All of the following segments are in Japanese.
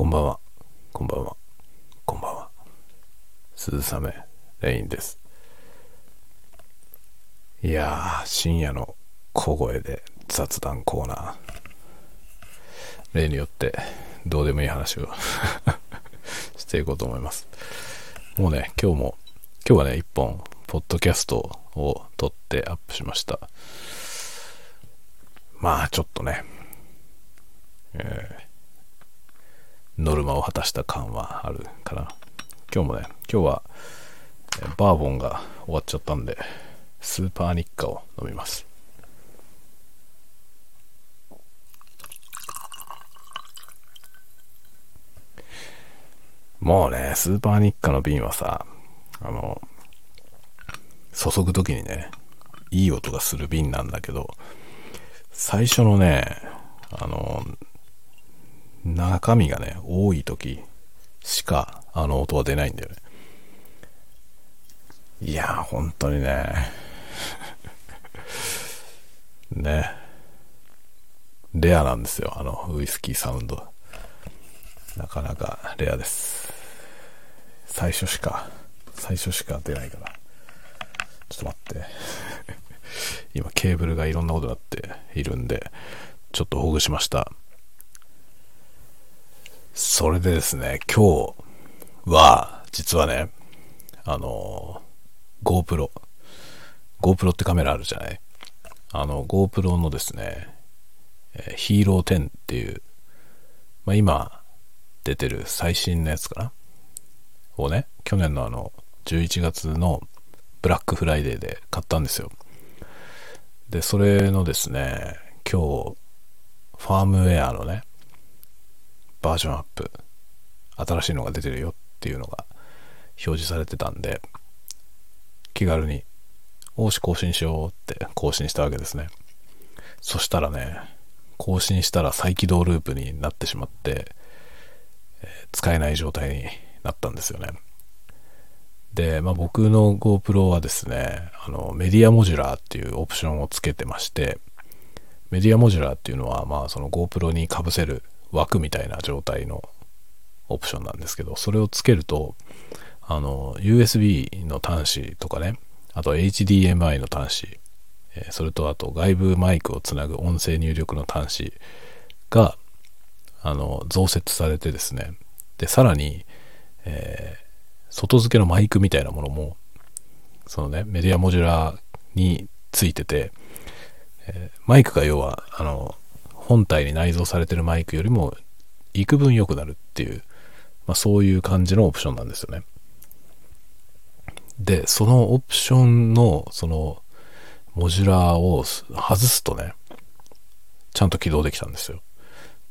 こんばんは。こんばんは。こんばんは。鈴雨レインです。いやー、深夜の小声で雑談コーナー。例によってどうでもいい話を していこうと思います。もうね、今日も、今日はね、一本、ポッドキャストを撮ってアップしました。まあ、ちょっとね、えーノルマを果たした感はあるかな。今日もね、今日はバーボンが終わっちゃったんで、スーパーニッカを飲みます。もうね、スーパーニッカの瓶はさ、あの、注ぐ時にね、いい音がする瓶なんだけど、最初のね、あの、中身がね、多い時しかあの音は出ないんだよね。いやー、本当にね。ね。レアなんですよ、あのウイスキーサウンド。なかなかレアです。最初しか、最初しか出ないから。ちょっと待って。今ケーブルがいろんなことになっているんで、ちょっとほぐしました。それでですね、今日は、実はね、あの、GoPro。GoPro ってカメラあるじゃない？あの、GoPro のですね、えヒーロー10っていう、まあ、今出てる最新のやつかな？をね、去年のあの、11月のブラックフライデーで買ったんですよ。で、それのですね、今日、ファームウェアのね、バージョンアップ、新しいのが出てるよっていうのが表示されてたんで、気軽に、おし更新しようって更新したわけですね。そしたらね、更新したら再起動ループになってしまって、えー、使えない状態になったんですよね。で、まあ、僕の GoPro はですね、あの、メディアモジュラーっていうオプションをつけてまして、メディアモジュラーっていうのは、まあ、その GoPro にかぶせる枠みたいな状態のオプションなんですけど、それをつけると、あの、USB の端子とかね、あと HDMI の端子、えそれとあと外部マイクをつなぐ音声入力の端子が、あの、増設されてですね、で、さらに、えー、外付けのマイクみたいなものも、そのね、メディアモジュラーについてて、えー、マイクが要は、あの、本体に内蔵されてるマイクよりも幾分良くなるっていう、まあ、そういう感じのオプションなんですよね。で、そのオプションの、その、モジュラーを外すとね、ちゃんと起動できたんですよ。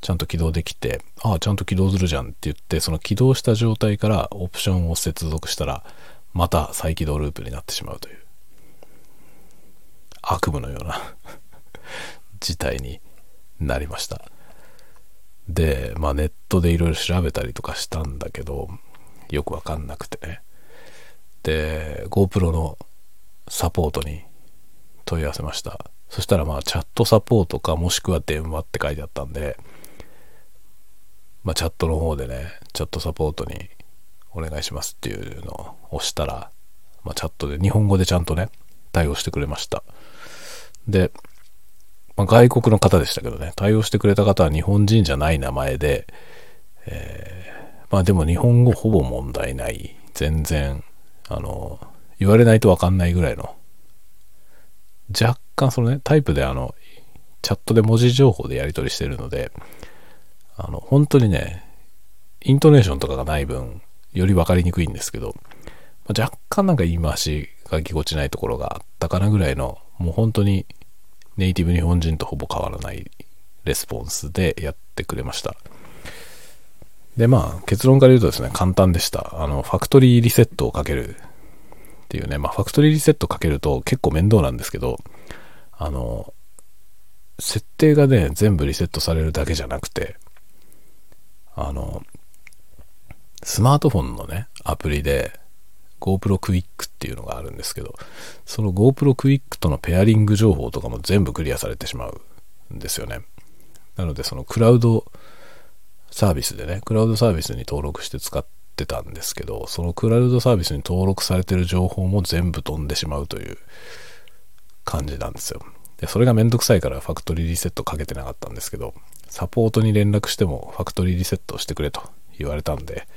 ちゃんと起動できて、ああ、ちゃんと起動するじゃんって言って、その起動した状態からオプションを接続したら、また再起動ループになってしまうという、悪夢のような 事態になりました。で、まあネットでいろいろ調べたりとかしたんだけど、よくわかんなくてね。で、GoPro のサポートに問い合わせました。そしたらまあチャットサポートかもしくは電話って書いてあったんで、まあチャットの方でね、チャットサポートにお願いしますっていうのを押したら、まあチャットで日本語でちゃんとね、対応してくれました。で、まあ、外国の方でしたけどね、対応してくれた方は日本人じゃない名前で、えー、まあでも日本語ほぼ問題ない。全然、あの、言われないとわかんないぐらいの。若干そのね、タイプであの、チャットで文字情報でやり取りしてるので、あの、本当にね、イントネーションとかがない分、より分かりにくいんですけど、まあ、若干なんか言い回しがぎこちないところがあったかなぐらいの、もう本当にネイティブ日本人とほぼ変わらないレスポンスでやってくれました。で、まあ、結論から言うとですね、簡単でした。あの、ファクトリーリセットをかけるっていうね、まあ、ファクトリーリセットかけると結構面倒なんですけど、あの、設定がね、全部リセットされるだけじゃなくて、あの、スマートフォンのね、アプリで、GoPro Quick っていうのがあるんですけど、その GoPro Quick とのペアリング情報とかも全部クリアされてしまうんですよね。なので、そのクラウドサービスでね、クラウドサービスに登録して使ってたんですけど、そのクラウドサービスに登録されてる情報も全部飛んでしまうという感じなんですよ。で、それがめんどくさいからファクトリーリセットかけてなかったんですけど、サポートに連絡してもファクトリーリセットしてくれと言われたんで、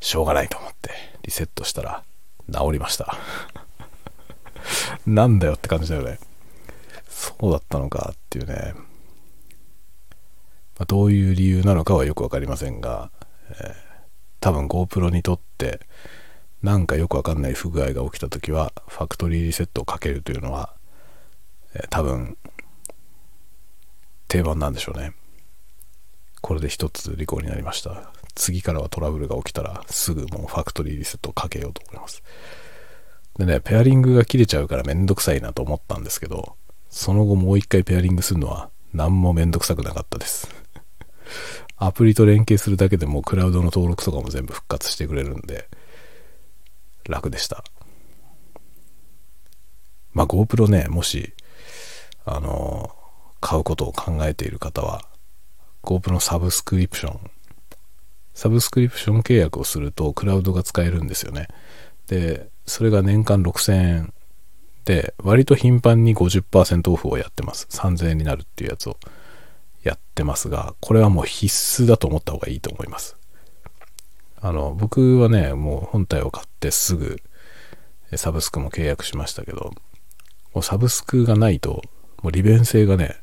しょうがないと思ってリセットしたら治りました。なんだよって感じだよね。そうだったのかっていうね。まあ、どういう理由なのかはよくわかりませんが、えー、多分 GoPro にとってなんかよくわかんない不具合が起きた時はファクトリーリセットをかけるというのは、えー、多分定番なんでしょうね。これで一つ履行になりました。次からはトラブルが起きたらすぐもうファクトリーリセットをかけようと思います。でね、ペアリングが切れちゃうからめんどくさいなと思ったんですけど、その後もう一回ペアリングするのは何もめんどくさくなかったです。アプリと連携するだけでもクラウドの登録とかも全部復活してくれるんで、楽でした。まあ GoPro ね、もし、あの、買うことを考えている方は、GoPro のサブスクリプション、サブスクリプション契約をするとクラウドが使えるんですよね。で、それが年間6000円で、割と頻繁に50%オフをやってます。3000円になるっていうやつをやってますが、これはもう必須だと思った方がいいと思います。あの、僕はね、もう本体を買ってすぐサブスクも契約しましたけど、もうサブスクがないと、もう利便性がね、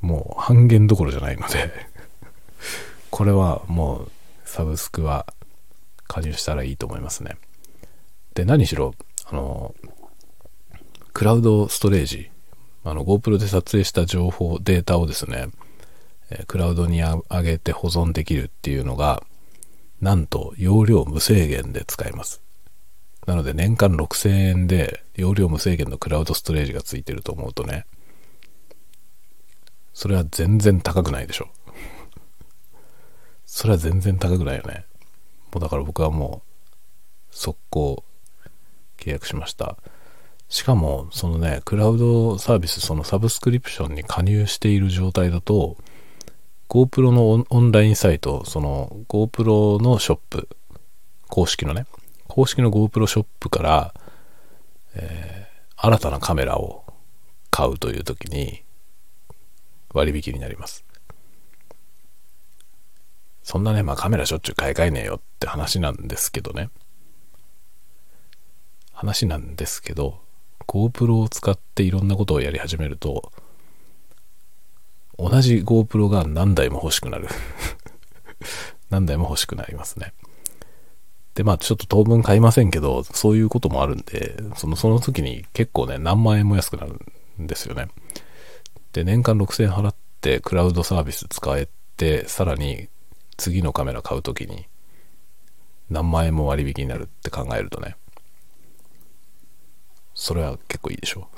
もう半減どころじゃないのでこれはもうサブスクは加入したらいいと思いますね。で、何しろ、あの、クラウドストレージ、あの GoPro で撮影した情報、データをですね、クラウドに上げて保存できるっていうのが、なんと容量無制限で使えます。なので年間6000円で容量無制限のクラウドストレージがついてると思うとね、それは全然高くないでしょ。それは全然高くないよね。もうだから僕はもう、速攻契約しました。しかも、そのね、クラウドサービス、そのサブスクリプションに加入している状態だと、GoPro のオンラインサイト、その GoPro のショップ、公式のね、公式の GoPro ショップから、えー、新たなカメラを買うという時に、割引になります。そんなね、まあカメラしょっちゅう買い替えねえよって話なんですけどね。話なんですけど、GoPro を使っていろんなことをやり始めると、同じ GoPro が何台も欲しくなる 何台も欲しくなりますね。で、まあちょっと当分買いませんけど、そういうこともあるんで、その、その時に結構ね、何万円も安くなるんですよね。で、年間6000円払ってクラウドサービス使えて、さらに次のカメラ買う時に何万円も割引になるって考えるとね、それは結構いいでしょ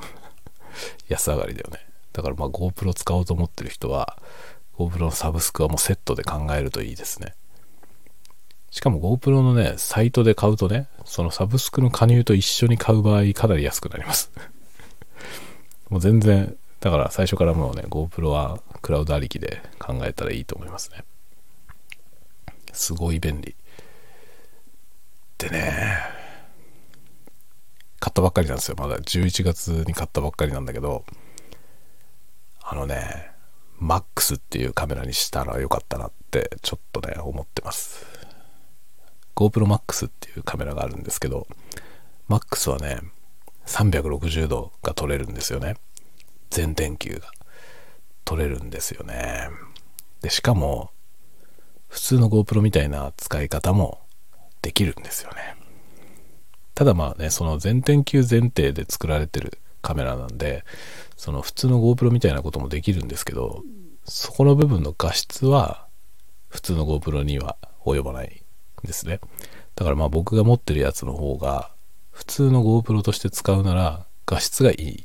安上がりだよね。だからまあ GoPro 使おうと思ってる人は GoPro のサブスクはもうセットで考えるといいですね。しかも GoPro のね、サイトで買うとね、そのサブスクの加入と一緒に買う場合かなり安くなります もう全然だから最初からもうね、GoPro はクラウドありきで考えたらいいと思いますね。すごい便利。でね、買ったばっかりなんですよ。まだ11月に買ったばっかりなんだけど、あのね、MAX っていうカメラにしたらよかったなってちょっとね、思ってます。GoPro Max っていうカメラがあるんですけど、MAX はね、360度が撮れるんですよね。全電球が取れるんですよね。で、しかも、普通の GoPro みたいな使い方もできるんですよね。ただまあね、その全天球前提で作られてるカメラなんで、その普通の GoPro みたいなこともできるんですけど、そこの部分の画質は普通の GoPro には及ばないんですね。だからまあ僕が持ってるやつの方が普通の GoPro として使うなら画質がいい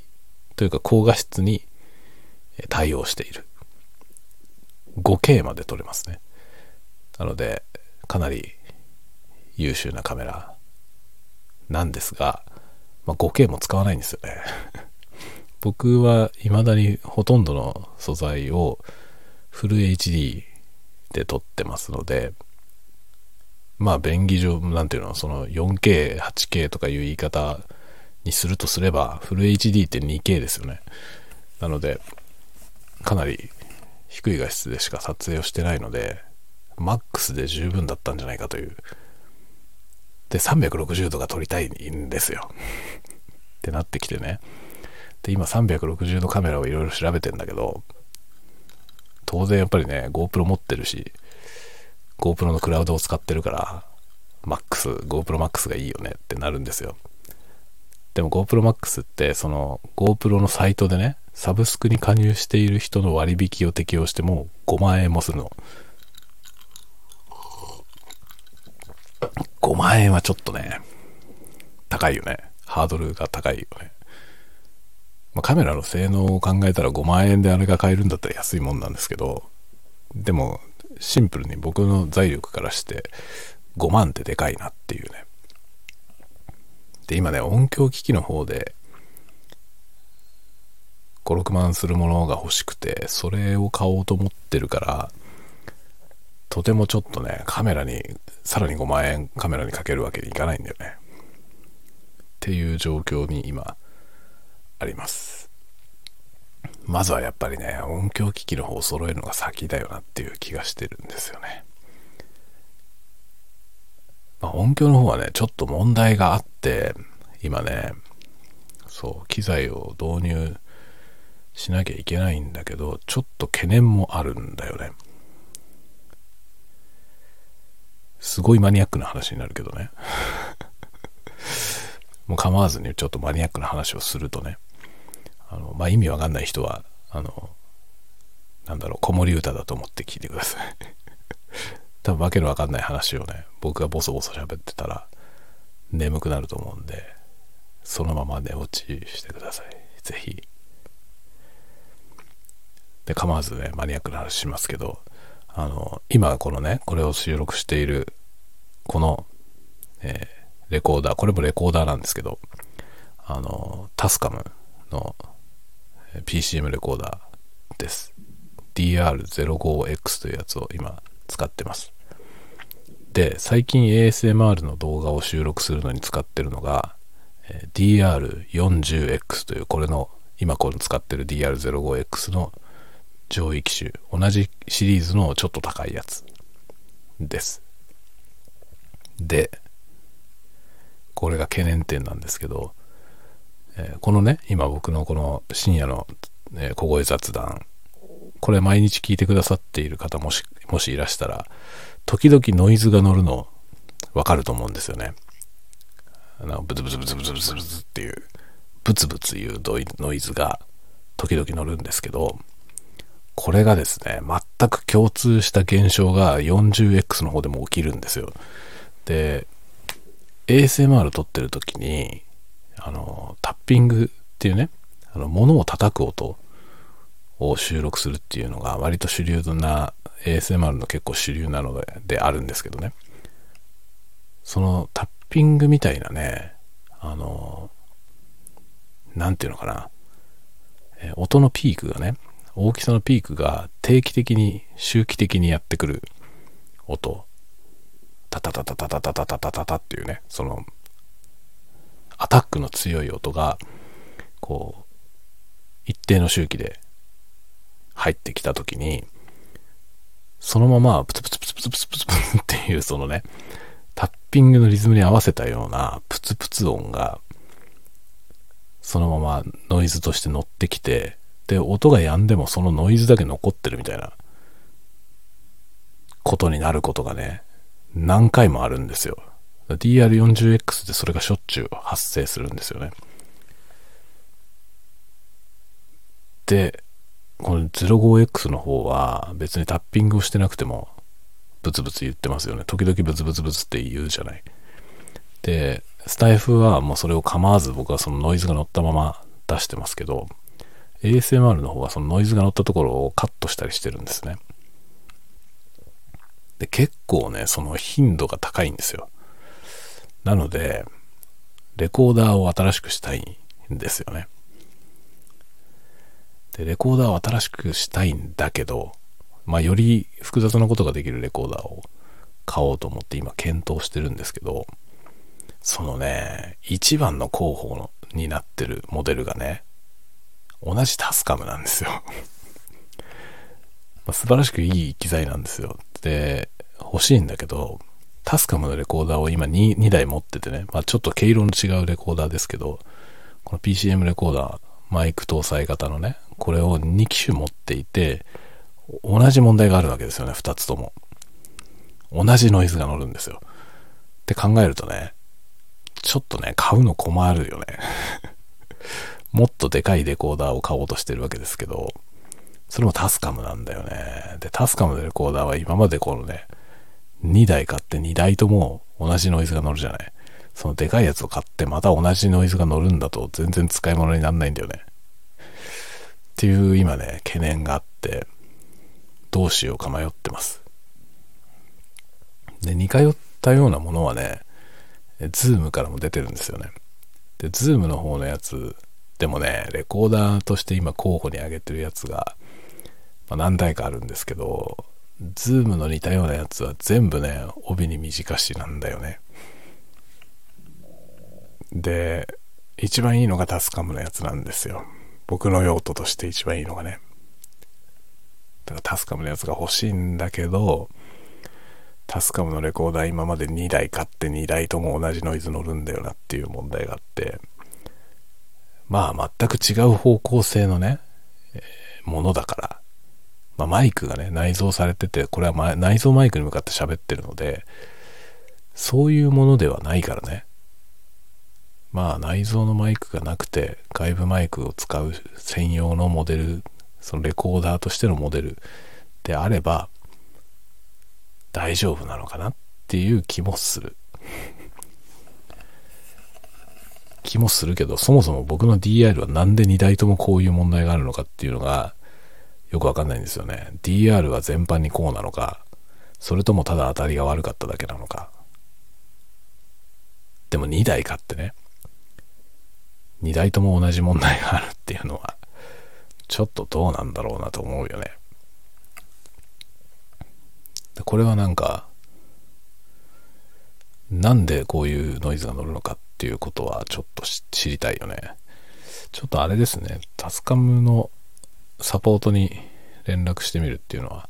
というか高画質に対応している 5K まで撮れますねなのでかなり優秀なカメラなんですが、まあ、5K も使わないんですよね 僕は未だにほとんどの素材をフル HD で撮ってますので、まあ便宜上、なんていうの、その 4K、8K とかいう言い方にするとすれば、フル HD って 2K ですよね。なので、かなり低い画質でしか撮影をしてないので、マックスで十分だったんじゃないかという。で、360度が撮りたいんですよ。ってなってきてね。で、今360度カメラをいろいろ調べてんだけど、当然やっぱりね、GoPro 持ってるし、GoPro のクラウドを使ってるから、MAX、GoPro Max がいいよねってなるんですよ。でも GoPro Max ってその GoPro のサイトでね、サブスクに加入している人の割引を適用しても5万円もするの。5万円はちょっとね、高いよね。ハードルが高いよね。まあ、カメラの性能を考えたら5万円であれが買えるんだったら安いもんなんですけど、でもシンプルに僕の財力からして5万ってでかいなっていうね。で、今ね、音響機器の方で5、6万するものが欲しくて、それを買おうと思ってるから、とてもちょっとね、カメラに、さらに5万円カメラにかけるわけにいかないんだよね。っていう状況に今、あります。まずはやっぱりね、音響機器の方を揃えるのが先だよなっていう気がしてるんですよね。まあ、音響の方はね、ちょっと問題があって、今ね、そう、機材を導入しなきゃいけないんだけど、ちょっと懸念もあるんだよね。すごいマニアックな話になるけどね。もう構わずにちょっとマニアックな話をするとね。あの、まあ、意味わかんない人は、あの、なんだろう、子守歌だと思って聞いてください。多分わけのわかんない話をね、僕がボソボソ喋ってたら、眠くなると思うんで、そのまま寝落ちしてください。ぜひ。で、構わずね、マニアックな話しますけど、あの、今このね、これを収録している、この、えー、レコーダー、これもレコーダーなんですけど、あの、タスカムの PCM レコーダーです。DR05X というやつを今使ってます。で、最近 ASMR の動画を収録するのに使ってるのがえ、DR40X というこれの今この使ってる DR05X の上位機種同じシリーズのちょっと高いやつですでこれが懸念点なんですけどえー、このね、今僕のこの深夜の、えー、小声雑談、これ毎日聞いてくださっている方もし、もしいらしたら、時々ノイズが乗るのわかると思うんですよね。あの、ブツブツブツブツブツブツっていう、ブツブツいうノイズが時々乗るんですけど、これがですね、全く共通した現象が 40X の方でも起きるんですよ。で、ASMR 撮ってる時に、あの、タッピングっていうね、あの、物を叩く音を収録するっていうのが割と主流な ASMR の結構主流なのでであるんですけどね。そのタッピングみたいなね、あの、なんていうのかな、え音のピークがね、大きさのピークが定期的に、周期的にやってくる音、タタタタタタタタタタタタっていうね、そのアタックの強い音が、こう、一定の周期で入ってきた時に、そのままプツプツプツプツプツプツプツっていうそのね、タッピングのリズムに合わせたようなプツプツ音が、そのままノイズとして乗ってきて、で、音が止んでもそのノイズだけ残ってるみたいなことになることがね、何回もあるんですよ。DR40X でそれがしょっちゅう発生するんですよね。で、この 05X の方は別にタッピングをしてなくてもブツブツ言ってますよね。時々ブツブツブツって言うじゃない。で、スタイフはもうそれを構わず僕はそのノイズが乗ったまま出してますけど、ASMR の方はそのノイズが乗ったところをカットしたりしてるんですね。で、結構ね、その頻度が高いんですよ。なので、レコーダーを新しくしたいんですよね。で、レコーダーを新しくしたいんだけど、まあより複雑なことができるレコーダーを買おうと思って今検討してるんですけど、そのね、一番の候補になってるモデルがね、同じタスカムなんですよ ま、素晴らしくいい機材なんですよ。で、欲しいんだけど、タスカムのレコーダーを今 2, 2台持っててね、まあ、ちょっと毛色の違うレコーダーですけど、この PCM レコーダー、マイク搭載型のね、これを2機種持っていて、同じ問題があるわけですよね、2つとも。同じノイズが乗るんですよ。って考えるとね、ちょっとね、買うの困るよね もっとでかいレコーダーを買おうとしてるわけですけど、それもタスカムなんだよね。で、タスカムのレコーダーは今までこのね、2台買って2台とも同じノイズが乗るじゃない。そのでかいやつを買ってまた同じノイズが乗るんだと全然使い物にならないんだよね。っていう今ね、懸念があって、どうしようか迷ってます。で、似通ったようなものはね、ズームからも出てるんですよね。で、ズームの方のやつでもね、レコーダーとして今候補に挙げてるやつが、まあ、何台かあるんですけど、ズームの似たようなやつは全部ね、帯に短しなんだよね。で、一番いいのがタスカムのやつなんですよ。僕の用途として一番いいのがね。だからタスカムのやつが欲しいんだけど、タスカムのレコーダー今まで2台買って2台とも同じノイズ乗るんだよなっていう問題があって、まあ全く違う方向性のね、え、ものだから、まあ、マイクがね、内蔵されてて、これは内蔵マイクに向かって喋ってるので、そういうものではないからね。まあ内蔵のマイクがなくて、外部マイクを使う専用のモデル、そのレコーダーとしてのモデルであれば、大丈夫なのかなっていう気もする。気もするけど、そもそも僕の DR はなんで2台ともこういう問題があるのかっていうのが、よくわかんないんですよね。DR は全般にこうなのか、それともただ当たりが悪かっただけなのか。でも2台買ってね、2台とも同じ問題があるっていうのは、ちょっとどうなんだろうなと思うよね。これはなんか、なんでこういうノイズが乗るのかっっていうことはちょっと知りたいよね。ちょっとあれですね、タスカムのサポートに連絡してみるっていうのは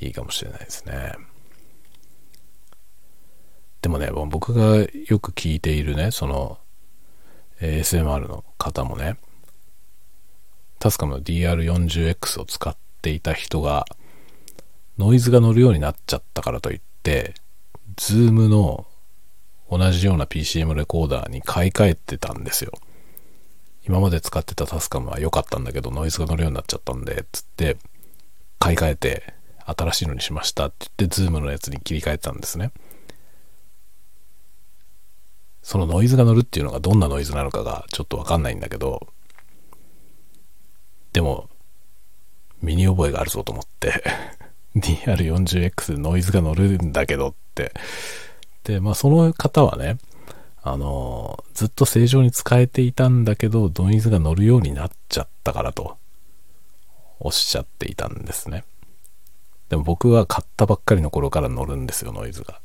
いいかもしれないですね。でもね、僕がよく聞いているね、その ASMR の方もね、タスカムの DR40X を使っていた人が、ノイズが乗るようになっちゃったからといって、ズームの同じような PCM レコーダーに買い替えてたんですよ。今まで使ってたタスカムは良かったんだけど、ノイズが乗るようになっちゃったんで、つって、買い替えて、新しいのにしましたって言って、ズームのやつに切り替えてたんですね。そのノイズが乗るっていうのがどんなノイズなのかがちょっとわかんないんだけど、でも、身に覚えがあるぞと思って DR40X でノイズが乗るんだけどって。で、まあその方はね、あの、ずっと正常に使えていたんだけど、ノイズが乗るようになっちゃったからと、おっしゃっていたんですね。でも僕は買ったばっかりの頃から乗るんですよ、ノイズが。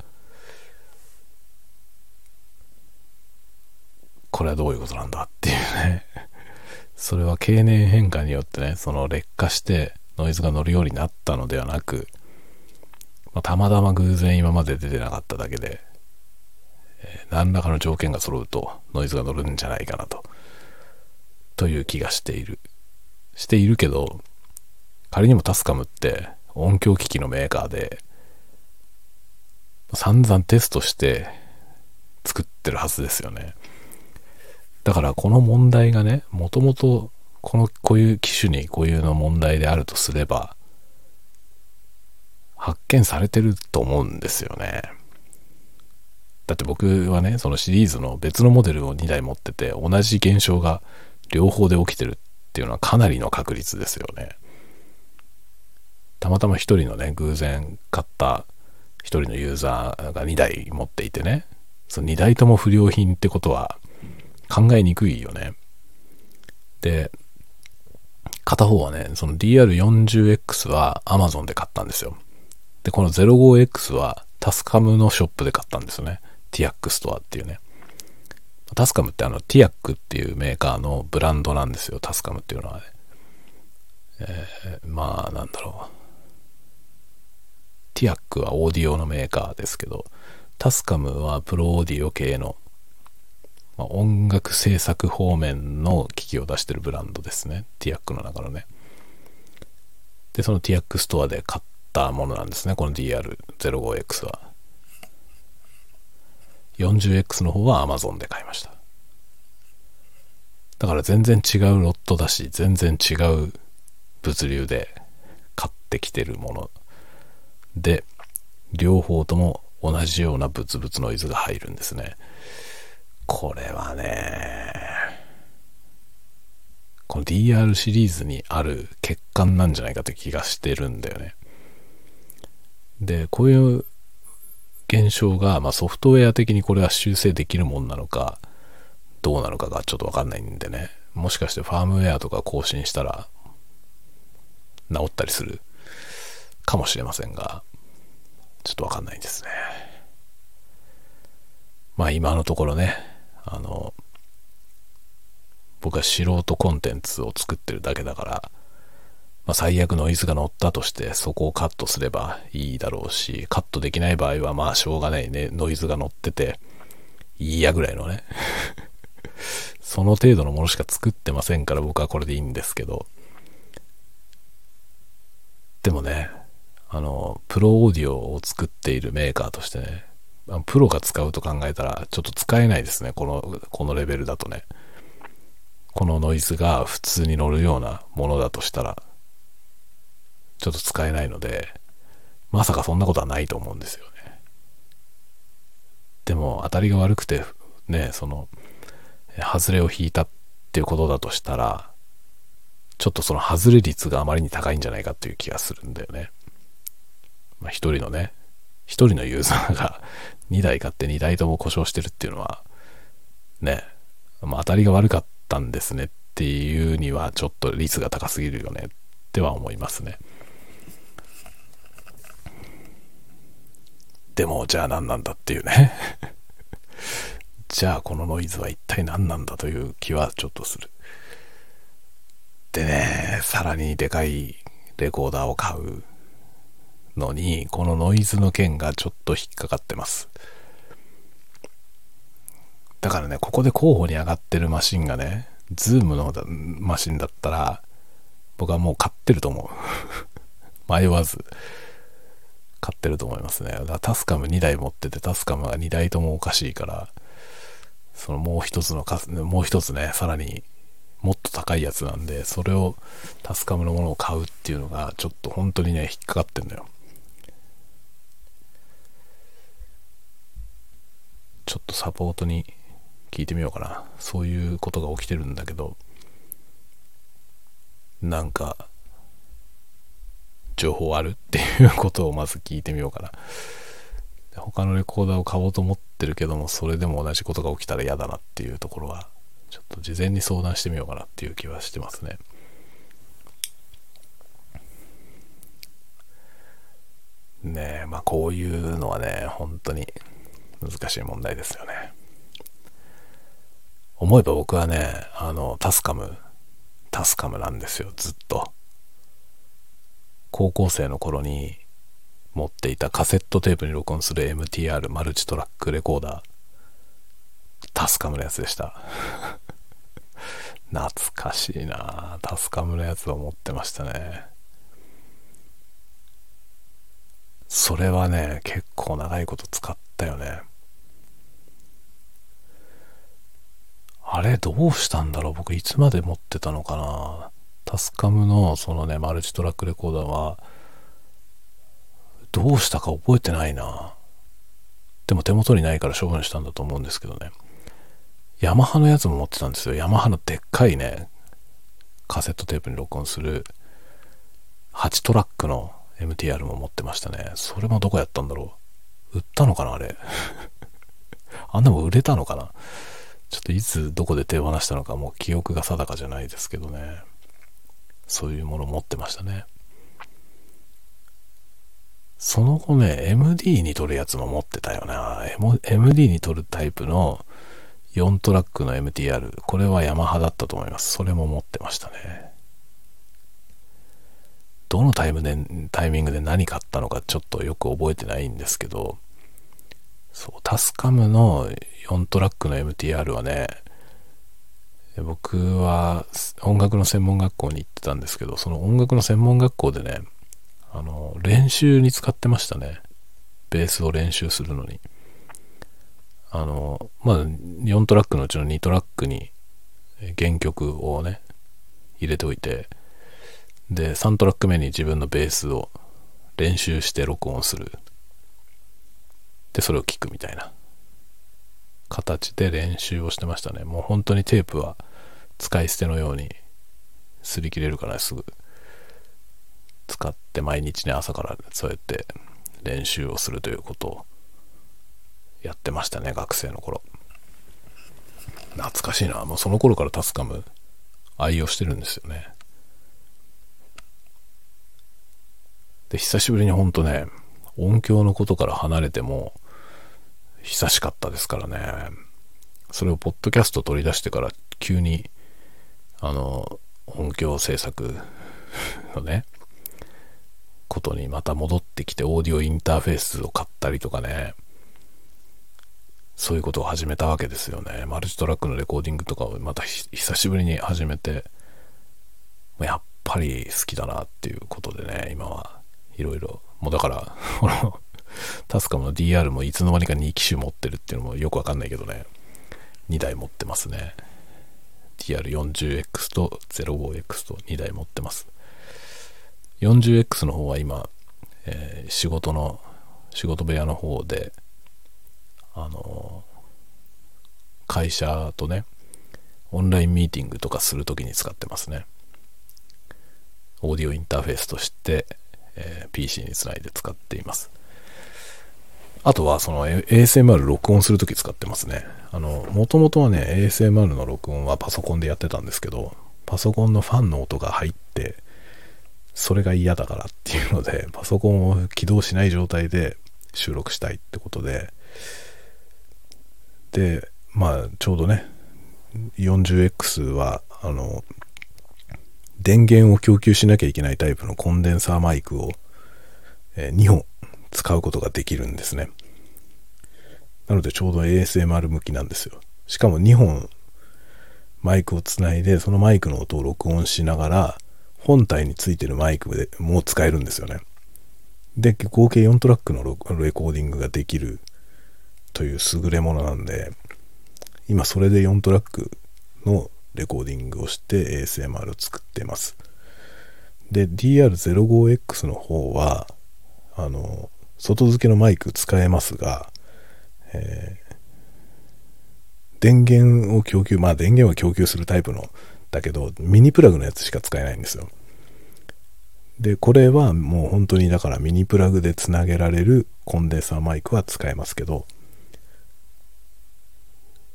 これはどういうことなんだっていうね。それは経年変化によってね、その劣化してノイズが乗るようになったのではなく、まあ、たまたま偶然今まで出てなかっただけで、え、何らかの条件が揃うとノイズが乗るんじゃないかなと、という気がしている。しているけど、仮にもタスカムって音響機器のメーカーで、散々テストして作ってるはずですよね。だからこの問題がね、もともとこの、こういう機種にこういうの問題であるとすれば、発見されてると思うんですよね。だって僕はね、そのシリーズの別のモデルを2台持ってて、同じ現象が両方で起きてるっていうのはかなりの確率ですよね。たまたま一人のね、偶然買った一人のユーザーが2台持っていてね、その2台とも不良品ってことは考えにくいよね。で、片方はね、その DR40X は Amazon で買ったんですよ。で、この 05X はタスカムのショップで買ったんですよね。ティアックストアっていうね。タスカムってあの、ティアックっていうメーカーのブランドなんですよ。タスカムっていうのはね。えー、まあ、なんだろう。ティアックはオーディオのメーカーですけど、タスカムはプロオーディオ系の、まあ、音楽制作方面の機器を出してるブランドですね。ティアックの中のね。で、そのティアックストアで買ったものなんですね。この DR05X は。40X の方は Amazon で買いました。だから全然違うロットだし、全然違う物流で買ってきてるもので、両方とも同じようなブツブツノイズが入るんですね。これはね、この DR シリーズにある欠陥なんじゃないかという気がしてるんだよね。で、こういう現象が、まあ、ソフトウェア的にこれは修正できるもんなのか、どうなのかがちょっとわかんないんでね。もしかしてファームウェアとか更新したら治ったりするかもしれませんが、ちょっとわかんないんですね。まあ今のところね、あの、僕は素人コンテンツを作ってるだけだから、まあ、最悪ノイズが乗ったとしてそこをカットすればいいだろうし、カットできない場合はまあしょうがないね、ノイズが乗ってていいやぐらいのね。その程度のものしか作ってませんから僕はこれでいいんですけど、でもね、あの、プロオーディオを作っているメーカーとしてね、プロが使うと考えたらちょっと使えないですね、この、このレベルだとね。このノイズが普通に乗るようなものだとしたら、ちょっと使えないので、まさかそんなことはないと思うんですよね。でも当たりが悪くて、ね、その、外れを引いたっていうことだとしたら、ちょっとその外れ率があまりに高いんじゃないかっていう気がするんだよね。まあ一人のね、一人のユーザーが2台買って2台とも故障してるっていうのは、ね、まあ当たりが悪かったんですねっていうにはちょっと率が高すぎるよねっては思いますね。でも、じゃあ何なんだっていうね じゃあこのノイズは一体何なんだという気はちょっとする。でね、さらにでかいレコーダーを買うのに、このノイズの件がちょっと引っかかってます。だからね、ここで候補に上がってるマシンがね、ズームのマシンだったら、僕はもう買ってると思う。迷わず。買ってると思いますね。だタスカム2台持ってて、タスカムが2台ともおかしいから、そのもう一つのかもう一つね、さらにもっと高いやつなんで、それをタスカムのものを買うっていうのが、ちょっと本当にね、引っかかってんのよ。ちょっとサポートに聞いてみようかな。そういうことが起きてるんだけど、なんか、情報あるっていうことをまず聞いてみようかな。他のレコーダーを買おうと思ってるけども、それでも同じことが起きたら嫌だなっていうところは、ちょっと事前に相談してみようかなっていう気はしてますね。ねえ、まあこういうのはね、本当に難しい問題ですよね。思えば僕はね、あの、タスカム、タスカムなんですよ、ずっと。高校生の頃に持っていたカセットテープに録音する MTR マルチトラックレコーダー、タスカムのやつでした。懐かしいなタスカムのやつを持ってましたね。それはね、結構長いこと使ったよね。あれ、どうしたんだろう僕いつまで持ってたのかなタスカムのそのね、マルチトラックレコーダーは、どうしたか覚えてないな。でも手元にないから処分したんだと思うんですけどね。ヤマハのやつも持ってたんですよ。ヤマハのでっかいね、カセットテープに録音する8トラックの MTR も持ってましたね。それもどこやったんだろう。売ったのかなあれ。あんなも売れたのかなちょっといつどこで手放したのかもう記憶が定かじゃないですけどね。そういうものを持ってましたね。その後ね、MD に撮るやつも持ってたよな。MD に撮るタイプの4トラックの MTR。これはヤマハだったと思います。それも持ってましたね。どのタイムで、タイミングで何買ったのかちょっとよく覚えてないんですけど、そう、タスカムの4トラックの MTR はね、僕は音楽の専門学校に行ってたんですけど、その音楽の専門学校でね、あの、練習に使ってましたね。ベースを練習するのに。あの、まあ、4トラックのうちの2トラックに原曲をね、入れておいて、で、3トラック目に自分のベースを練習して録音する。で、それを聞くみたいな形で練習をしてましたね。もう本当にテープは使い捨てのように擦り切れるからすぐ使って毎日ね、朝からそうやって練習をするということをやってましたね、学生の頃。懐かしいな。もうその頃からタスカム愛用してるんですよね。で、久しぶりにほんとね、音響のことから離れても、久しかったですからね。それをポッドキャスト取り出してから急に、あの、音響制作のね、ことにまた戻ってきて、オーディオインターフェースを買ったりとかね、そういうことを始めたわけですよね。マルチトラックのレコーディングとかをまた久しぶりに始めて、やっぱり好きだなっていうことでね、今はいろいろ、もうだから、タスカムの DR もいつの間にか2機種持ってるっていうのもよくわかんないけどね、2台持ってますね。DR40X と 05X と2台持ってます。40X の方は今、えー、仕事の、仕事部屋の方で、あのー、会社とね、オンラインミーティングとかするときに使ってますね。オーディオインターフェースとして、えー、PC につないで使っています。あとは、その ASMR 録音するとき使ってますね。あの、もともとはね、ASMR の録音はパソコンでやってたんですけど、パソコンのファンの音が入って、それが嫌だからっていうので、パソコンを起動しない状態で収録したいってことで、で、まあ、ちょうどね、40X は、あの、電源を供給しなきゃいけないタイプのコンデンサーマイクを、え、2本使うことができるんですね。なのでちょうど ASMR 向きなんですよ。しかも2本マイクをつないで、そのマイクの音を録音しながら、本体についてるマイクでもう使えるんですよね。で、合計4トラックのレコーディングができるという優れものなんで、今それで4トラックのレコーディングをして ASMR を作ってます。で、DR05X の方は、あの、外付けのマイク使えますが、えー、電源を供給、まあ電源を供給するタイプの、だけど、ミニプラグのやつしか使えないんですよ。で、これはもう本当にだからミニプラグでつなげられるコンデンサーマイクは使えますけど、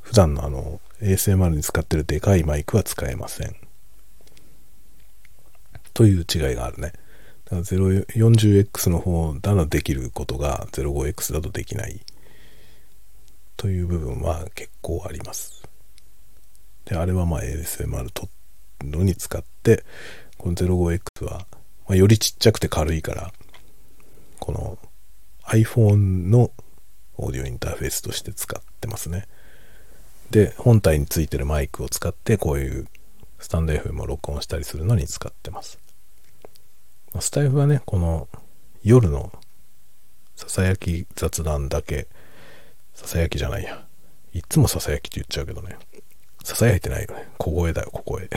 普段のあの ASMR に使ってるでかいマイクは使えません。という違いがあるね。だから 40X の方ならできることが 05X だとできないという部分は結構あります。で、あれはまあ ASMR とのに使って、この 05X は、まあ、よりちっちゃくて軽いから、この iPhone のオーディオインターフェースとして使ってますね。で、本体についてるマイクを使って、こういうスタンド FM を録音したりするのに使ってます。スタイフはね、この夜のささやき雑談だけ、ささやきじゃないや。いっつもささやきって言っちゃうけどね。ささやいてないよね。小声だよ、小声。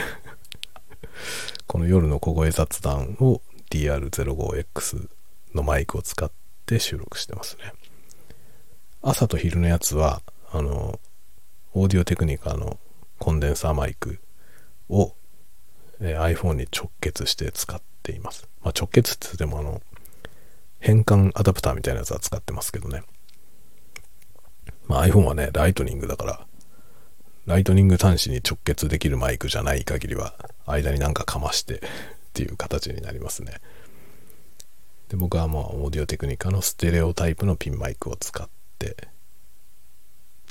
この夜の小声雑談を DR05X のマイクを使って収録してますね。朝と昼のやつは、あの、オーディオテクニカのコンデンサーマイクを、え、iPhone に直結して使っています。まあ、直結って言ってもあの、変換アダプターみたいなやつは使ってますけどね。まあ、iPhone はね、ライトニングだから、ライトニング端子に直結できるマイクじゃない限りは、間になんかかましてっていう形になりますね。で僕はもうオーディオテクニカのステレオタイプのピンマイクを使って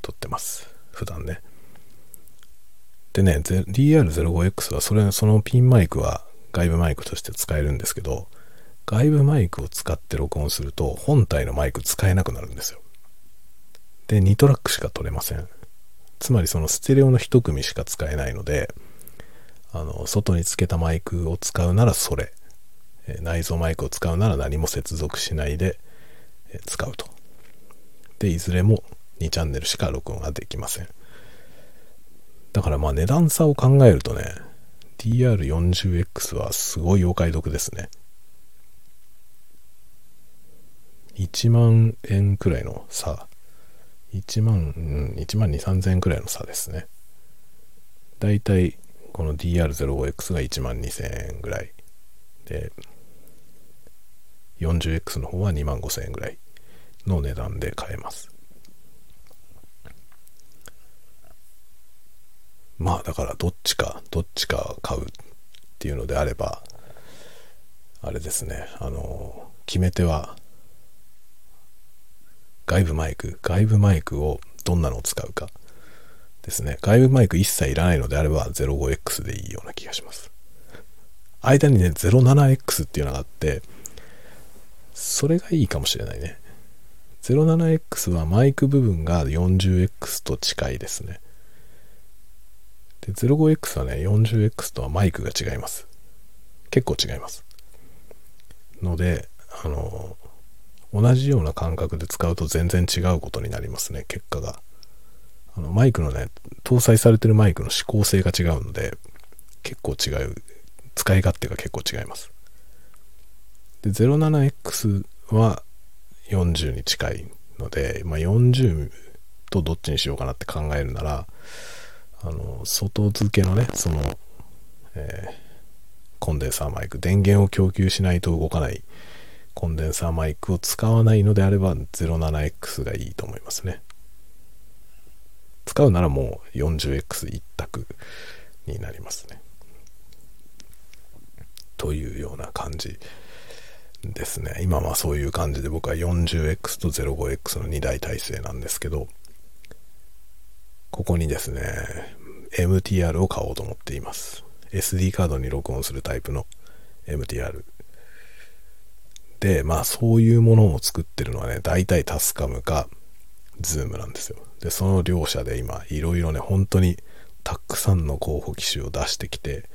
撮ってます普段ねでね DR05X はそれそのピンマイクは外部マイクとして使えるんですけど外部マイクを使って録音すると本体のマイク使えなくなるんですよ。で2トラックしか撮れません。つまりそのステレオの1組しか使えないのであの外につけたマイクを使うならそれ。内蔵マイクを使うなら何も接続しないで使うと。でいずれも2チャンネルしか録音ができません。だからまあ値段差を考えるとね DR40X はすごいお買い得ですね。1万円くらいの差。1万、うん、1万2、3000円くらいの差ですね。だいたいこの DR05X が1万2000円ぐらい。で 40X の方は2万5000円ぐらいの値段で買えます。まあだからどっちかどっちか買うっていうのであればあれですね。あの決め手は外部マイク外部マイクをどんなのを使うかですね。外部マイク一切いらないのであれば 05X でいいような気がします。間にね 07X っていうのがあってそれがいいかもしれないね。07X はマイク部分が 40X と近いですね。で 05X はね 40X とはマイクが違います。結構違います。のであの同じような感覚で使うと全然違うことになりますね結果が。あのマイクのね搭載されてるマイクの指向性が違うので結構違う。使い勝手が結構違います。で 07X は40に近いので、まあ、40とどっちにしようかなって考えるならあの外付けのねその、えー、コンデンサーマイク電源を供給しないと動かないコンデンサーマイクを使わないのであれば 07X がいいと思いますね。使うならもう 40X 一択になりますね。というような感じですね。今はそういう感じで僕は 40X と 05X の2台体制なんですけどここにですね MTR を買おうと思っています。SD カードに録音するタイプの MTR でまあそういうものを作ってるのはね大体タスカムか Zoom なんですよ。でその両者で今いろいろね本当にたくさんの候補機種を出してきて、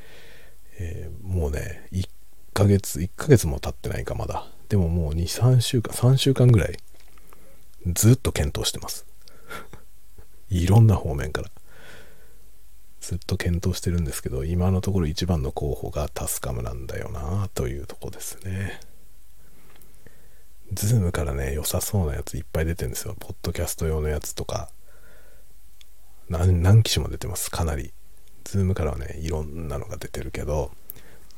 えー、もうね1ヶ月1ヶ月も経ってないかまだ。でももう23週間3週間ぐらいずっと検討してます。いろんな方面から。ずっと検討してるんですけど今のところ一番の候補がタスカムなんだよなというとこですね。ズームからね良さそうなやついっぱい出てるんですよ。ポッドキャスト用のやつとか。何何機種も出てます。かなり。ズームからはねいろんなのが出てるけど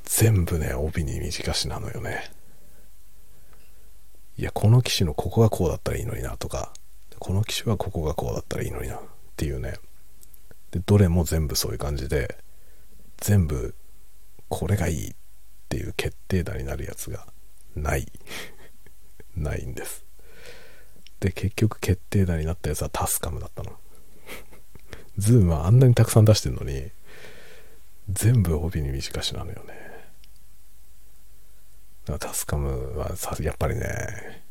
全部ね帯に短しなのよね。いやこの機種のここがこうだったらいいのになとか。この機種はここがこうだったらいいのになっていうね。でどれも全部そういう感じで全部これがいいっていう決定打になるやつがない。ないんです。で結局決定打になったやつはタスカムだったの。ズームはあんなにたくさん出してるのに全部帯に短しなのよね。だからタスカムはさやっぱりね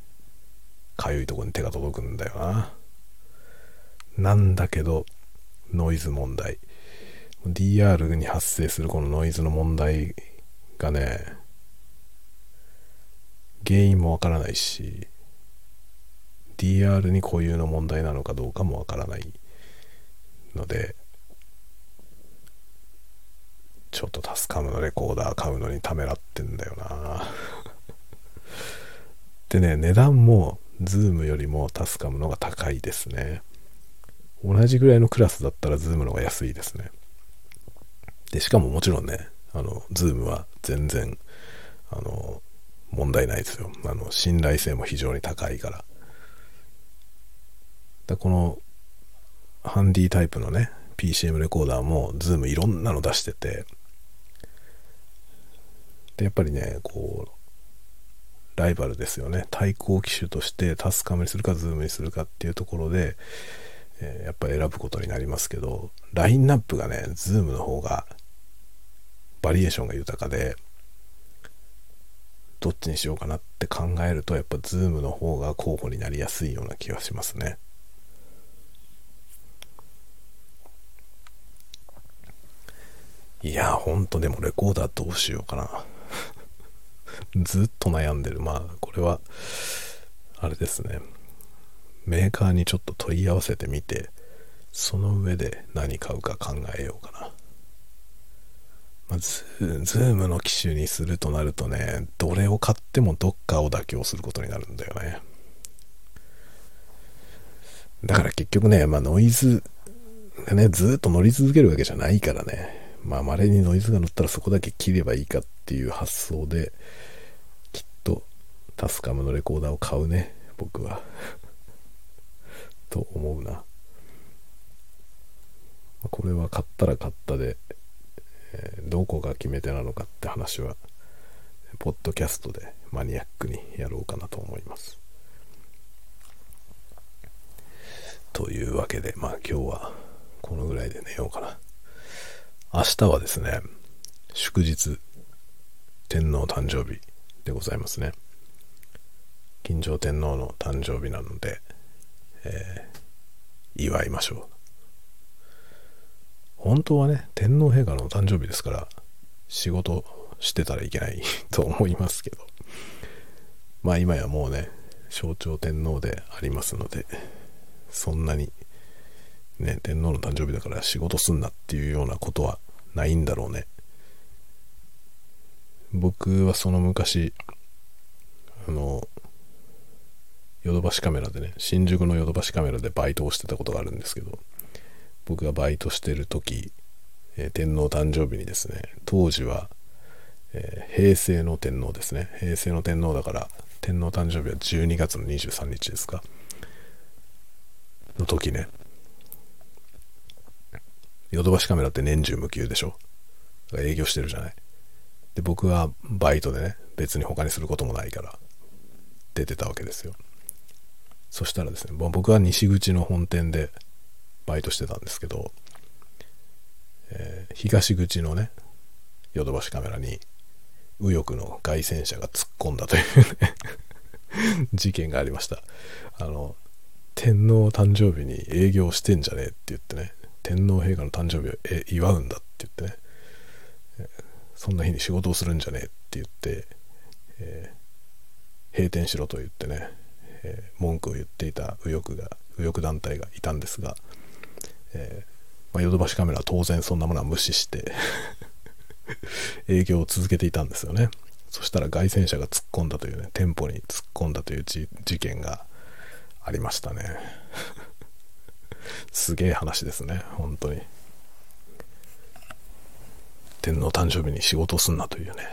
かゆいとこに手が届くんだよな。なんだけどノイズ問題。DR に発生するこのノイズの問題がね原因もわからないし DR に固有の問題なのかどうかもわからないのでちょっとタスカムのレコーダー買うのにためらってんだよな。でね値段もズームよりもタスカムのが高いですね。同じぐらいのクラスだったらズームの方が安いですね。でしかももちろんねあのズームは全然あの問題ないですよ。あの信頼性も非常に高いから。だこのハンディタイプのね PCM レコーダーもズームいろんなの出してて。でやっぱりねこうライバルですよね。対抗機種としてタスカムにするかズームにするかっていうところで、えー、やっぱり選ぶことになりますけどラインナップがねズームの方がバリエーションが豊かでどっちにしようかなって考えるとやっぱズームの方が候補になりやすいような気がしますね。いやほんとでもレコーダーどうしようかな。ずっと悩んでる。まあ、これは、あれですね。メーカーにちょっと問い合わせてみて、その上で何買うか考えようかな。まあ、ズームの機種にするとなるとね、どれを買ってもどっかを妥協することになるんだよね。だから結局ね、まあノイズがね、ずっと乗り続けるわけじゃないからね。まあ稀にノイズが乗ったらそこだけ切ればいいかっていう発想で、タスカムのレコーダーを買うね僕は。と思うな。これは買ったら買ったで、えー、どこが決め手なのかって話はポッドキャストでマニアックにやろうかなと思います。というわけでまあ今日はこのぐらいで寝ようかな。明日はですね祝日天皇誕生日でございますね。金城天皇の誕生日なので、えー、祝いましょう。本当はね天皇陛下の誕生日ですから仕事してたらいけない と思いますけど。まあ今やもうね象徴天皇でありますのでそんなにね天皇の誕生日だから仕事すんなっていうようなことはないんだろうね。僕はその昔あのヨドバシカメラでね新宿のヨドバシカメラでバイトをしてたことがあるんですけど僕がバイトしてる時、えー、天皇誕生日にですね当時は、えー、平成の天皇ですね。平成の天皇だから天皇誕生日は12月の23日ですか？の時ねヨドバシカメラって年中無休でしょ？営業してるじゃない。で僕はバイトでね別に他にすることもないから出てたわけですよ。そしたらですね、僕は西口の本店でバイトしてたんですけど、えー、東口のね、ヨドバシカメラに右翼の外旋車が突っ込んだというね 事件がありました。あの、天皇誕生日に営業してんじゃねえって言ってね、天皇陛下の誕生日を祝うんだって言ってね、そんな日に仕事をするんじゃねえって言って、えー、閉店しろと言ってね、ー、文句を言っていた右翼が右翼団体がいたんですが、えーまあ、ヨドバシカメラは当然そんなものは無視して 営業を続けていたんですよね。そしたら外旋車が突っ込んだというね店舗に突っ込んだという事件がありましたね。すげえ話ですね本当に。天皇誕生日に仕事すんなというね。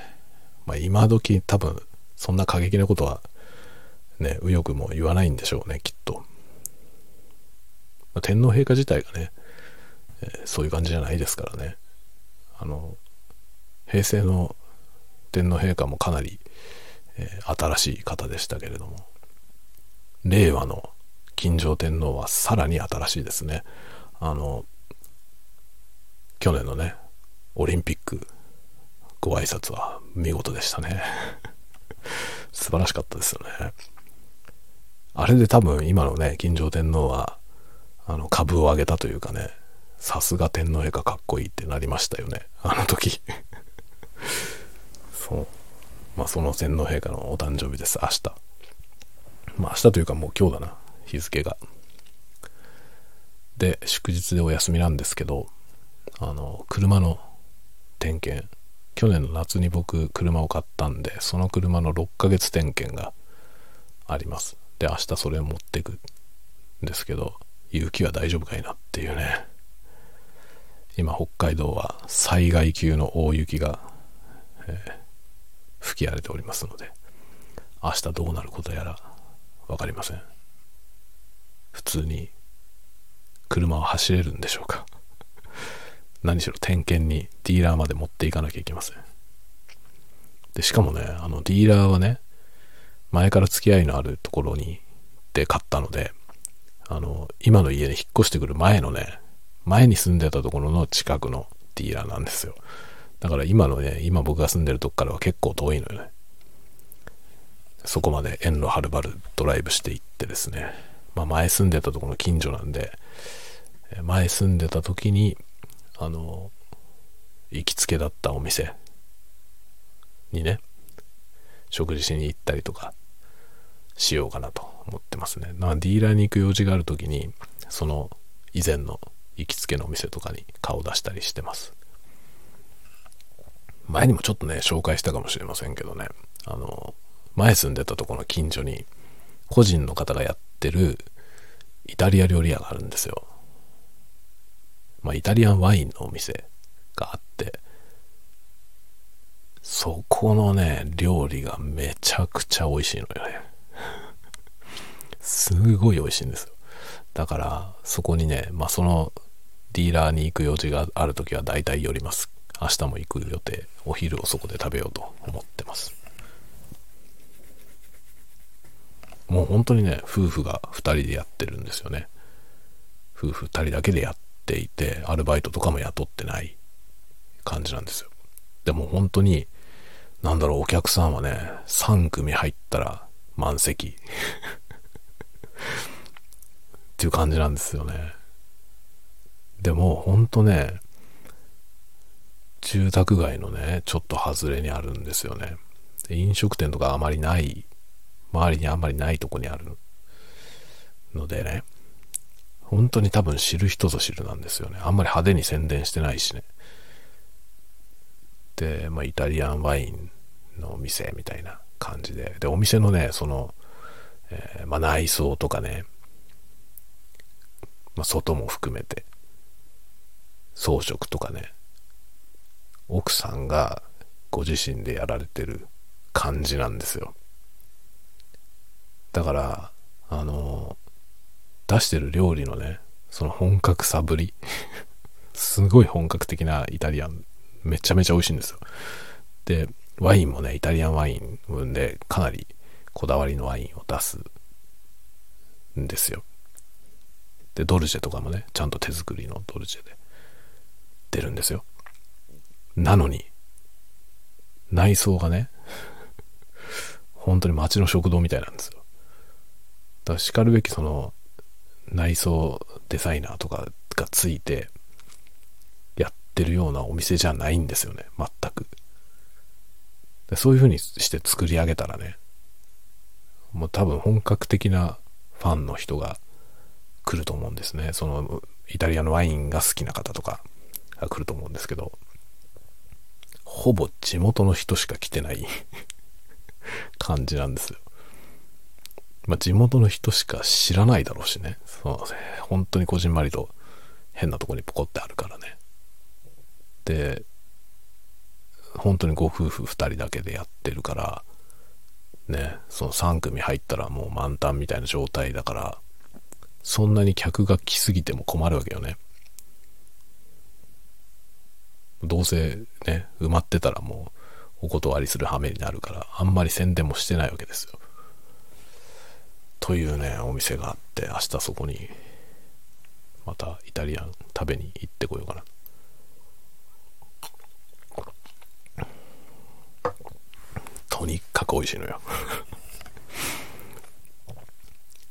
まあ今時多分そんな過激なことはね、右翼も言わないんでしょうね、きっと。まあ、天皇陛下自体がね、えー、そういう感じじゃないですからね。あの、平成の天皇陛下もかなり、えー、新しい方でしたけれども、令和の金城天皇はさらに新しいですね。あの、去年のね、オリンピックご挨拶は見事でしたね。素晴らしかったですよね。あれで多分今のね、金城天皇は、あの、株を上げたというかね、さすが天皇陛下かっこいいってなりましたよね。あの時 そう。まあ、その天皇陛下のお誕生日です、明日。まあ、明日というかもう今日だな、日付が。で、祝日でお休みなんですけど、あの、車の点検、去年の夏に僕、車を買ったんで、その車の6ヶ月点検があります。で明日それを持ってくんですけど雪は大丈夫かいなっていうね。今北海道は災害級の大雪が、えー、吹き荒れておりますので明日どうなることやら分かりません。普通に車は走れるんでしょうか。何しろ点検にディーラーまで持っていかなきゃいけません。で、しかもね、あの、ディーラーはね、前から付き合いのあるところに、で買ったので、あの、今の家に引っ越してくる前のね、前に住んでたところの近くのディーラーなんですよ。だから今のね、今僕が住んでるとこからは結構遠いのよね。そこまで遠路はるばるドライブしていってですね、まあ前住んでたところの近所なんで、前住んでた時に、あの、行きつけだったお店にね、食事しに行ったりとかしようかなと思ってますね。まあディーラーに行く用事がある時に、その以前の行きつけのお店とかに顔出したりしてます。前にもちょっとね、紹介したかもしれませんけどね、あの、前住んでたとこの近所に、個人の方がやってるイタリア料理屋があるんですよ。まあ、イタリアンワインのお店があって、そこのね、料理がめちゃくちゃ美味しいのよね。すごい美味しいんですよ。だから、そこにね、まあ、そのディーラーに行く用事がある時は大体寄ります。明日も行く予定、お昼をそこで食べようと思ってます。もう本当にね、夫婦が2人でやってるんですよね。夫婦2人だけでやっていて、アルバイトとかも雇ってない感じなんですよ。でも本当に、なんだろう、お客さんはね、3組入ったら満席。っていう感じなんですよね。でも、ほんとね、住宅街のね、ちょっと外れにあるんですよね。飲食店とかあまりない、周りにあんまりないとこにあるのでね、本当に多分知る人ぞ知るなんですよね。あんまり派手に宣伝してないしね。で、まあ、イタリアンワインのお店みたいな感じで。で、お店のね、その、えー、まあ、内装とかね、まあ、外も含めて、装飾とかね、奥さんがご自身でやられてる感じなんですよ。だから、あの、出してる料理のね、その本格さぶり。すごい本格的なイタリアン、めちゃめちゃ美味しいんですよ。で、ワインもね、イタリアンワインでかなりこだわりのワインを出すんですよ。で、ドルチェとかもね、ちゃんと手作りのドルチェで出るんですよ。なのに、内装がね、本当に街の食堂みたいなんですよ。だから叱るべきその内装デザイナーとかがついてやってるようなお店じゃないんですよね、全く。でそういう風にして作り上げたらね、もう多分本格的なファンの人が来ると思うんですね。そのイタリアのワインが好きな方とかが来ると思うんですけど、ほぼ地元の人しか来てない 感じなんですよ。まあ、地元の人しか知らないだろうしね。そうですね本当にこじんまりと変なとこにポコってあるからね。で、本当にご夫婦2人だけでやってるから、ね、その3組入ったらもう満タンみたいな状態だから、そんなに客が来すぎても困るわけよね。どうせね、埋まってたらもうお断りする羽目になるから、あんまり宣伝もしてないわけですよ。というね、お店があって、明日そこに、またイタリアン食べに行ってこようかな。とにかく美味しいのよ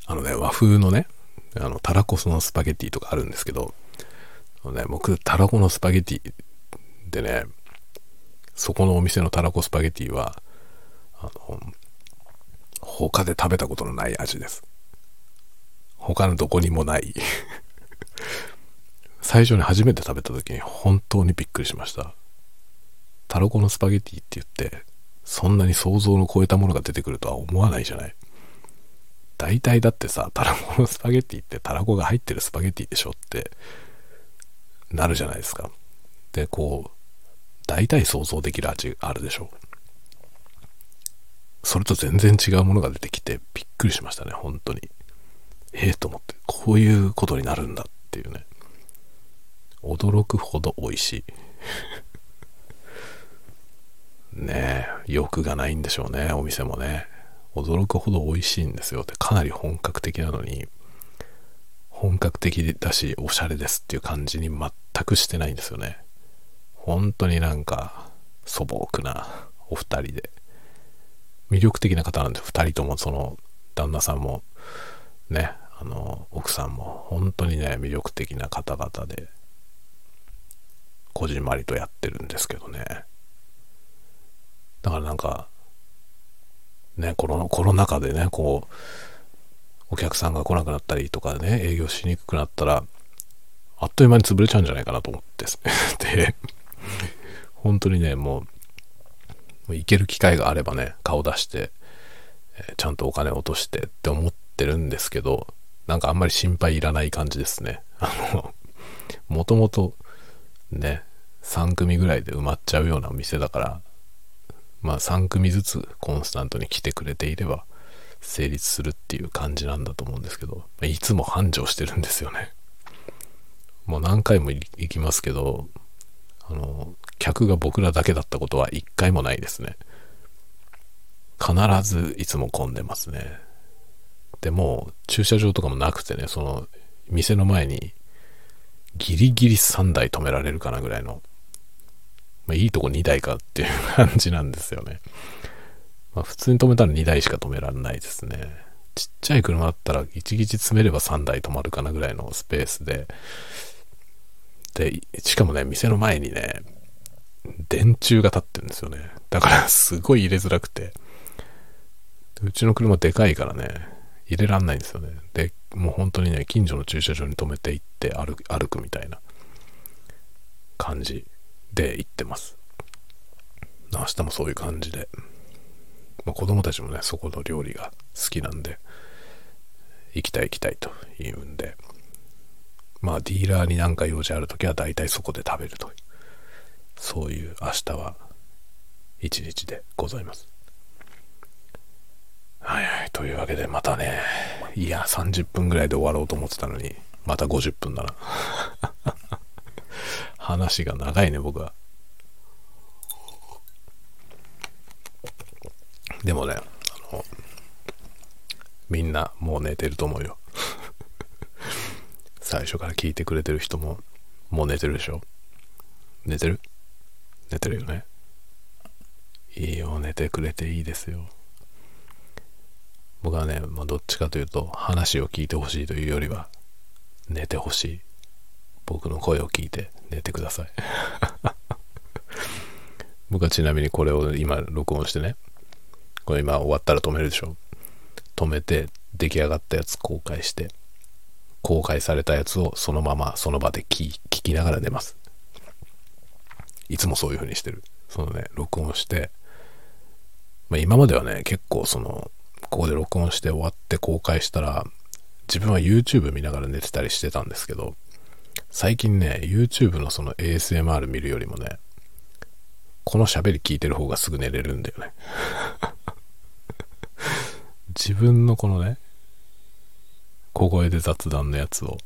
あのね、和風のね、あの、たらこそのスパゲティとかあるんですけど、ね、僕、たらこのスパゲティでね、そこのお店のたらこスパゲティは、あの、他で食べたことのない味です。他のどこにもない 最初に初めて食べた時に本当にびっくりしました。たらこのスパゲティって言って、そんなに想像の超えたものが出てくるとは思わないじゃない。大体だってさ、たらこのスパゲッティってたらこが入ってるスパゲッティでしょってなるじゃないですか。で、こう、大体想像できる味あるでしょそれと全然違うものが出てきてびっくりしましたね、本当に。ええー、と思って、こういうことになるんだっていうね。驚くほど美味しい。ね欲がないんでしょうね、お店もね。驚くほど美味しいんですよ。で、かなり本格的なのに、本格的だし、おしゃれですっていう感じに全くしてないんですよね。本当になんか素朴なお二人で、魅力的な方なんです二人ともその旦那さんもね、あの、奥さんも本当にね、魅力的な方々で、こじんまりとやってるんですけどね。だからなんか、ね、コロコロナ禍でね、こう、お客さんが来なくなったりとかね、営業しにくくなったら、あっという間に潰れちゃうんじゃないかなと思ってで。本当にね、もう、行ける機会があればね、顔出して、え、ちゃんとお金落としてって思ってるんですけど、なんかあんまり心配いらない感じですね。あの、もともとね、3組ぐらいで埋まっちゃうようなお店だから、まあ3組ずつコンスタントに来てくれていれば成立するっていう感じなんだと思うんですけど、いつも繁盛してるんですよね。もう何回も行きますけど、あの、客が僕らだけだったことは一回もないですね。必ずいつも混んでますね。でも、駐車場とかもなくてね、その、店の前にギリギリ3台止められるかなぐらいの、まあ、いいとこ2台かっていう感じなんですよね。まあ、普通に止めたら2台しか止められないですね。ちっちゃい車だったらギチギチ詰めれば3台止まるかなぐらいのスペースで、で、しかもね、店の前にね、電柱が立ってるんですよね。だからすごい入れづらくて、うちの車でかいからね、入れらんないんですよね。で、もう本当にね、近所の駐車場に止めて行って歩歩くみたいな感じで行ってます。明日もそういう感じで。まあ、子供たちもね、そこの料理が好きなんで、行きたい行きたいと言うんで、まあディーラーに何か用事ある時は大体そこで食べるという、そういう明日は一日でございます。はいはい。というわけで、またね、いや、30分ぐらいで終わろうと思ってたのに、また50分だな。話が長いね、僕は。でもね、あの、みんなもう寝てると思うよ。最初から聞いてくれてる人も、もう寝てるでしょ寝てる？寝てるよね。いいよ、寝てくれていいですよ。僕はね、まあ、どっちかというと話を聞いてほしいというよりは寝てほしい僕の声を聞いて寝てください。僕はちなみにこれを今録音してねこれ今終わったら止めるでしょ。止めて出来上がったやつ公開して公開されたやつをそのままその場で聞きながら寝ます。いつもそういう風にしてる。そのね録音して、まあ、今まではね結構そのここで録音して終わって公開したら、自分は YouTube 見ながら寝てたりしてたんですけど、最近ね、YouTube のその ASMR 見るよりもね、この喋り聞いてる方がすぐ寝れるんだよね。自分のこのね、小声で雑談のやつを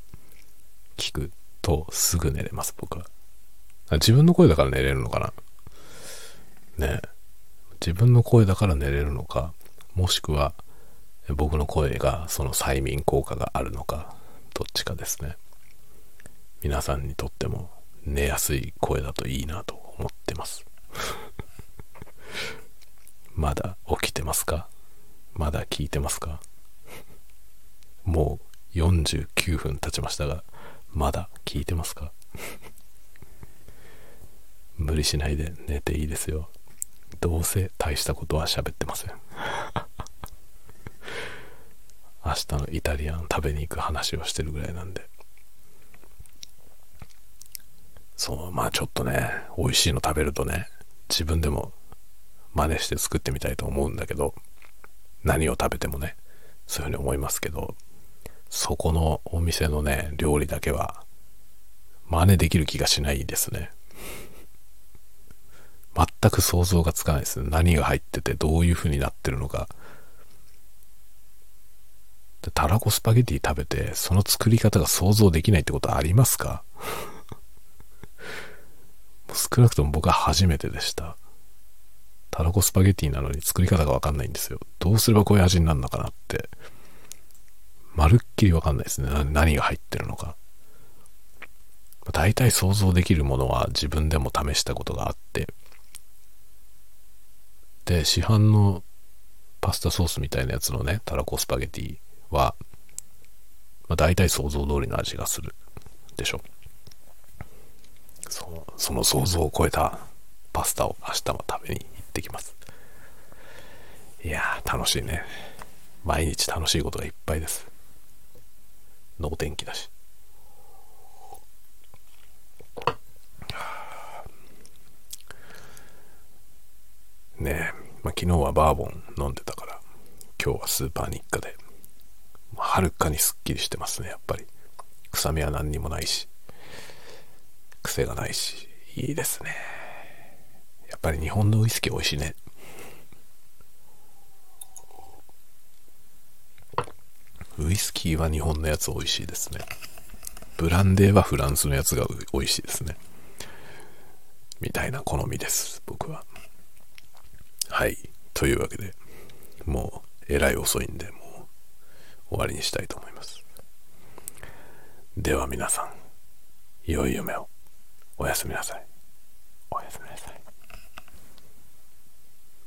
聞くとすぐ寝れます、僕は。自分の声だから寝れるのかな？ね自分の声だから寝れるのか、もしくは僕の声がその催眠効果があるのかどっちかですね皆さんにとっても寝やすい声だといいなと思ってます。まだ起きてますか？まだ聞いてますか？もう49分経ちましたがまだ聞いてますか？無理しないで寝ていいですよ。どうせ大したことは喋ってません。明日のイタリアン食べに行く話をしてるぐらいなんで。そうまあちょっとね美味しいの食べるとね自分でも真似して作ってみたいと思うんだけど何を食べてもねそういうふうに思いますけどそこのお店のね料理だけは真似できる気がしないですね。全く想像がつかないですね。何が入っててどういうふうになってるのか。たらこスパゲティ食べて、その作り方が想像できないってことありますか？少なくとも僕は初めてでした。たらこスパゲティなのに作り方がわかんないんですよ。どうすればこういう味になるのかなって、まるっきりわかんないですね。何が入ってるのか。大体想像できるものは自分でも試したことがあって、で、市販のパスタソースみたいなやつのね、たらこスパゲティは、まあ、大体想像通りの味がするでしょ。そのその想像を超えたパスタを明日も食べに行ってきます。いやー、楽しいね。毎日楽しいことがいっぱいです。能天気だし。ねえ、まあ、昨日はバーボン飲んでたから、今日はスーパー日課で、はるかにすっきりしてますね、やっぱり。臭みは何にもないし、癖がないし、いいですね。やっぱり日本のウイスキー美味しいね。ウイスキーは日本のやつ美味しいですね。ブランデーはフランスのやつが美味しいですね。みたいな好みです、僕は。はい。というわけで、もう、えらい遅いんで、もう、終わりにしたいと思います。では皆さん、良い夢を。おやすみなさい。おやすみなさい。